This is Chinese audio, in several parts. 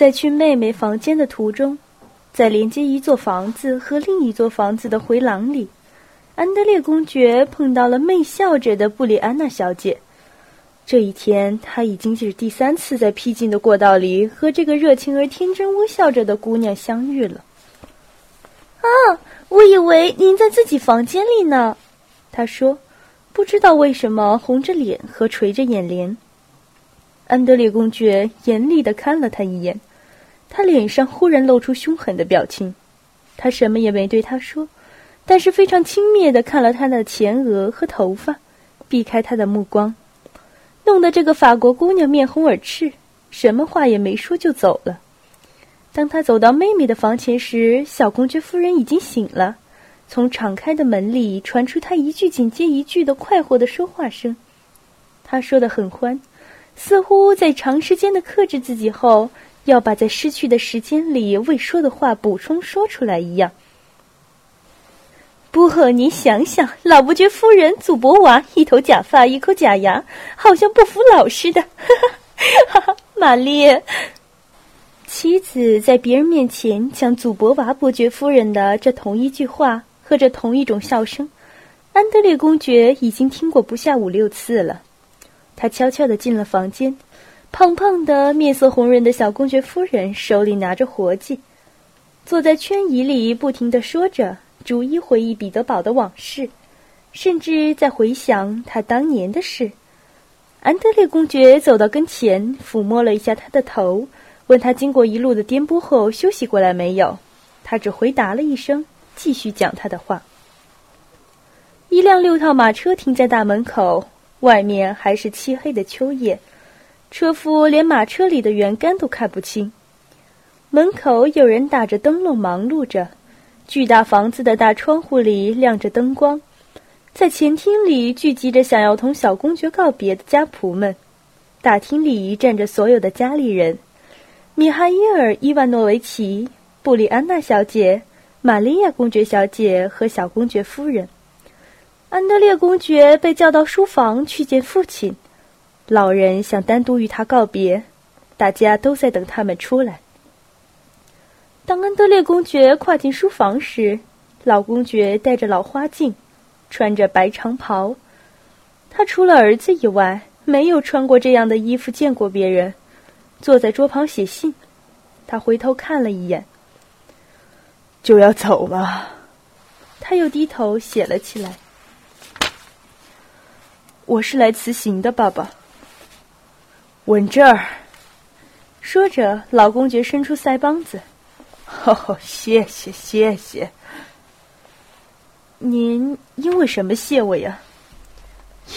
在去妹妹房间的途中，在连接一座房子和另一座房子的回廊里，安德烈公爵碰到了媚笑着的布里安娜小姐。这一天，他已经是第三次在僻静的过道里和这个热情而天真微笑着的姑娘相遇了。啊，我以为您在自己房间里呢，他说，不知道为什么红着脸和垂着眼帘。安德烈公爵严厉的看了他一眼。他脸上忽然露出凶狠的表情，他什么也没对他说，但是非常轻蔑地看了他的前额和头发，避开他的目光，弄得这个法国姑娘面红耳赤，什么话也没说就走了。当他走到妹妹的房前时，小公爵夫人已经醒了，从敞开的门里传出他一句紧接一句的快活的说话声，他说的很欢，似乎在长时间的克制自己后。要把在失去的时间里未说的话补充说出来一样。不和你想想，老伯爵夫人祖博娃一头假发，一口假牙，好像不服老似的。哈哈，哈哈玛丽，妻子在别人面前讲祖博娃伯爵夫人的这同一句话和这同一种笑声，安德烈公爵已经听过不下五六次了。他悄悄地进了房间。胖胖的、面色红润的小公爵夫人手里拿着活计，坐在圈椅里，不停地说着，逐一回忆彼得堡的往事，甚至在回想他当年的事。安德烈公爵走到跟前，抚摸了一下他的头，问他经过一路的颠簸后休息过来没有。他只回答了一声，继续讲他的话。一辆六套马车停在大门口，外面还是漆黑的秋夜。车夫连马车里的圆杆都看不清，门口有人打着灯笼忙碌着，巨大房子的大窗户里亮着灯光，在前厅里聚集着想要同小公爵告别的家仆们，大厅里站着所有的家里人：米哈伊尔·伊万诺维奇、布里安娜小姐、玛利亚公爵小姐和小公爵夫人。安德烈公爵被叫到书房去见父亲。老人想单独与他告别，大家都在等他们出来。当安德烈公爵跨进书房时，老公爵戴着老花镜，穿着白长袍。他除了儿子以外，没有穿过这样的衣服见过别人。坐在桌旁写信，他回头看了一眼，就要走了。他又低头写了起来：“我是来辞行的，爸爸。”吻这儿。说着，老公爵伸出腮帮子。哦，谢谢，谢谢。您因为什么谢我呀？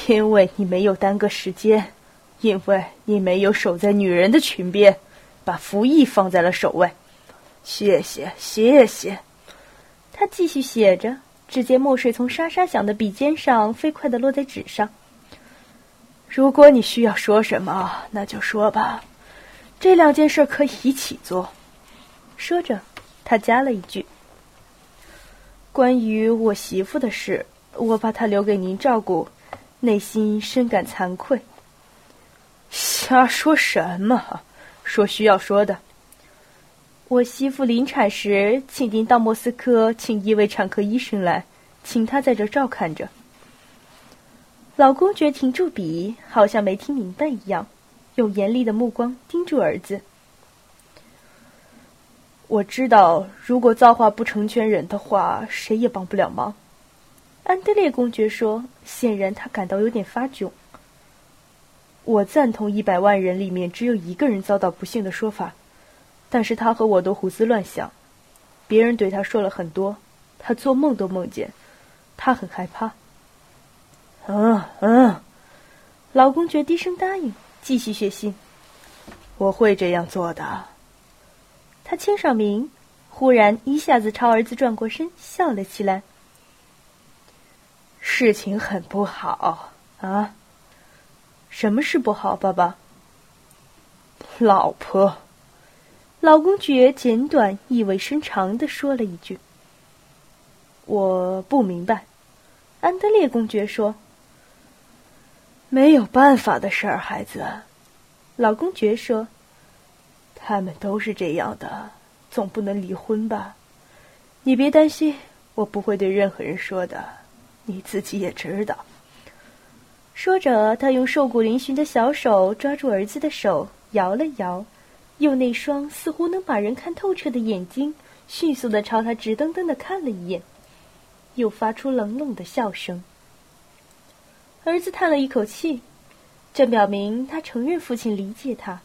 因为你没有耽搁时间，因为你没有守在女人的裙边，把服役放在了首位。谢谢，谢谢。他继续写着，只见墨水从沙沙响的笔尖上飞快的落在纸上。如果你需要说什么，那就说吧。这两件事可以一起做。说着，他加了一句：“关于我媳妇的事，我把她留给您照顾，内心深感惭愧。”瞎说什么？说需要说的。我媳妇临产时，请您到莫斯科请一位产科医生来，请他在这照看着。老公爵停住笔，好像没听明白一样，用严厉的目光盯住儿子。我知道，如果造化不成全人的话，谁也帮不了忙。安德烈公爵说，显然他感到有点发窘。我赞同一百万人里面只有一个人遭到不幸的说法，但是他和我都胡思乱想，别人对他说了很多，他做梦都梦见，他很害怕。嗯嗯，老公爵低声答应，继续写信。我会这样做的。他签上名，忽然一下子朝儿子转过身，笑了起来。事情很不好啊！什么事不好，爸爸？老婆。老公爵简短意味深长的说了一句：“我不明白。”安德烈公爵说。没有办法的事儿，孩子。老公爵说：“他们都是这样的，总不能离婚吧？你别担心，我不会对任何人说的，你自己也知道。说着，他用瘦骨嶙峋的小手抓住儿子的手，摇了摇，用那双似乎能把人看透彻的眼睛，迅速的朝他直瞪瞪的看了一眼，又发出冷冷的笑声。儿子叹了一口气，这表明他承认父亲理解他。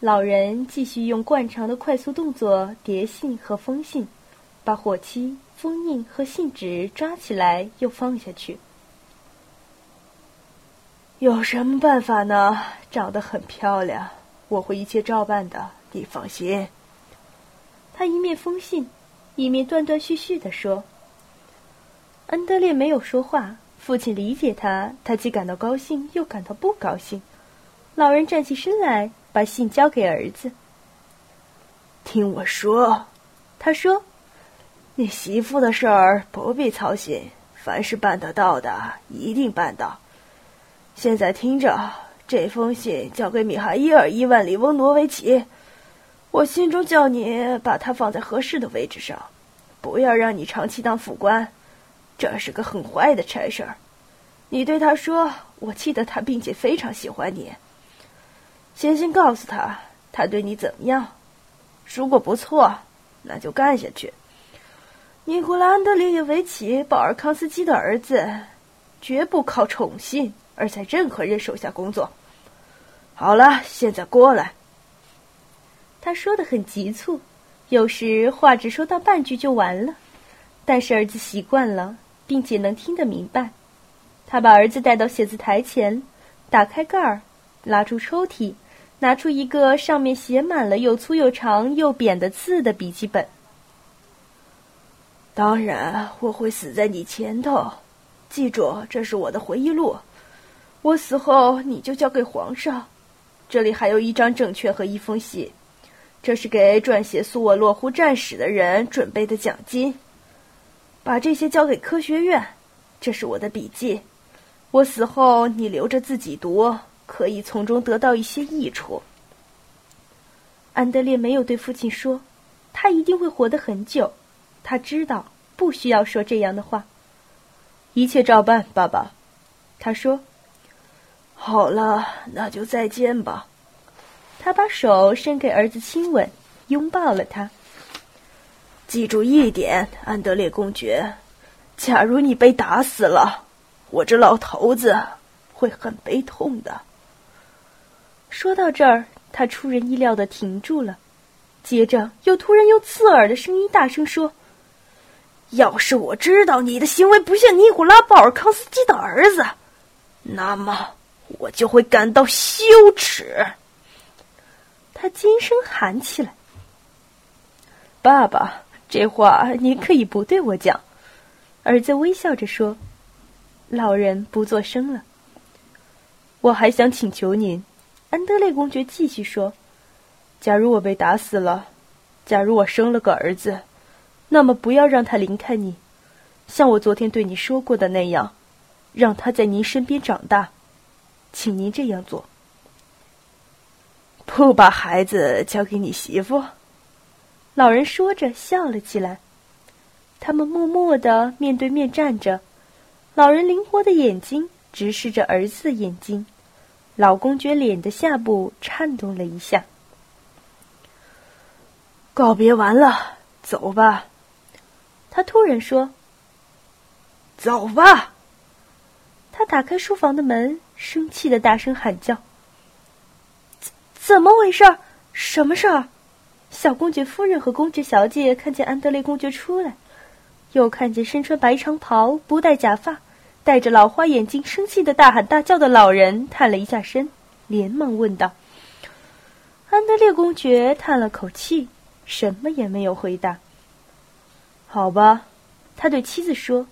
老人继续用惯常的快速动作叠信和封信，把火漆、封印和信纸抓起来又放下去。有什么办法呢？长得很漂亮，我会一切照办的，你放心。他一面封信，一面断断续续地说。安德烈没有说话，父亲理解他，他既感到高兴，又感到不高兴。老人站起身来，把信交给儿子。听我说，他说：“你媳妇的事儿不必操心，凡是办得到的，一定办到。”现在听着，这封信交给米哈伊尔·伊万里翁诺维奇。我心中叫你把它放在合适的位置上，不要让你长期当副官，这是个很坏的差事儿。你对他说：“我记得他，并且非常喜欢你。”先先告诉他，他对你怎么样？如果不错，那就干下去。尼古拉·安德烈耶维奇·保尔康斯基的儿子，绝不靠宠信。而在任何人手下工作。好了，现在过来。他说的很急促，有时话只说到半句就完了。但是儿子习惯了，并且能听得明白。他把儿子带到写字台前，打开盖儿，拉出抽屉，拿出一个上面写满了又粗又长又扁的字的笔记本。当然，我会死在你前头。记住，这是我的回忆录。我死后，你就交给皇上。这里还有一张证券和一封信，这是给撰写苏沃洛夫战史的人准备的奖金。把这些交给科学院。这是我的笔记。我死后，你留着自己读，可以从中得到一些益处。安德烈没有对父亲说，他一定会活得很久。他知道不需要说这样的话。一切照办，爸爸。他说。好了，那就再见吧。他把手伸给儿子亲吻，拥抱了他。记住一点，安德烈公爵，假如你被打死了，我这老头子会很悲痛的。说到这儿，他出人意料的停住了，接着又突然用刺耳的声音大声说：“要是我知道你的行为不像尼古拉·鲍尔康斯基的儿子，那么……”我就会感到羞耻。他尖声喊起来：“爸爸，这话您可以不对我讲。”儿子微笑着说：“老人不作声了。”我还想请求您，安德烈公爵继续说：“假如我被打死了，假如我生了个儿子，那么不要让他离开你，像我昨天对你说过的那样，让他在您身边长大。”请您这样做，不把孩子交给你媳妇。老人说着笑了起来。他们默默的面对面站着，老人灵活的眼睛直视着儿子的眼睛，老公爵脸的下部颤动了一下。告别完了，走吧。他突然说：“走吧。”他打开书房的门。生气的大声喊叫：“怎怎么回事？什么事儿？”小公爵夫人和公爵小姐看见安德烈公爵出来，又看见身穿白长袍、不戴假发、戴着老花眼镜、生气的大喊大叫的老人，探了一下身，连忙问道：“安德烈公爵叹了口气，什么也没有回答。”“好吧。”他对妻子说，“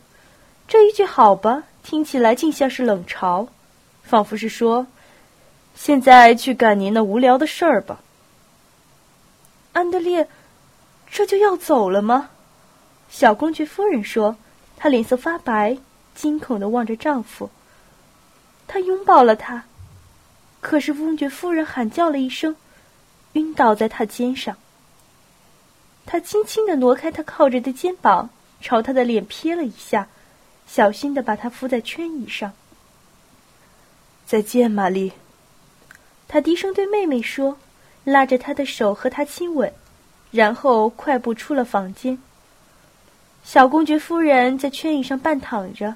这一句‘好吧’听起来竟像是冷嘲。”仿佛是说：“现在去干您那无聊的事儿吧。”安德烈，这就要走了吗？小公爵夫人说，她脸色发白，惊恐的望着丈夫。她拥抱了他，可是公爵夫人喊叫了一声：“晕倒在他肩上。他轻轻的挪开他靠着的肩膀，朝他的脸瞥了一下，小心的把他扶在圈椅上。再见，玛丽。他低声对妹妹说，拉着她的手和她亲吻，然后快步出了房间。小公爵夫人在圈椅上半躺着，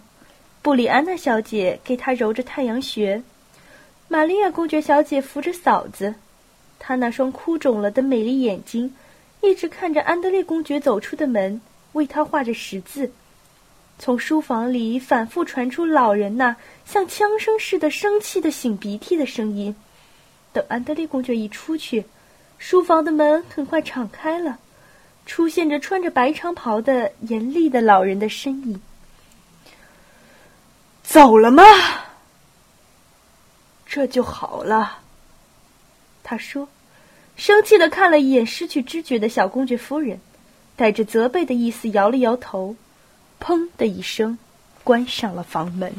布里安娜小姐给她揉着太阳穴，玛利亚公爵小姐扶着嫂子，她那双哭肿了的美丽眼睛一直看着安德烈公爵走出的门，为他画着十字。从书房里反复传出老人那像枪声似的生气的擤鼻涕的声音。等安德烈公爵一出去，书房的门很快敞开了。出现着穿着白长袍的严厉的老人的身影。走了吗？这就好了。他说，生气的看了一眼失去知觉的小公爵夫人，带着责备的意思摇了摇头，砰的一声，关上了房门。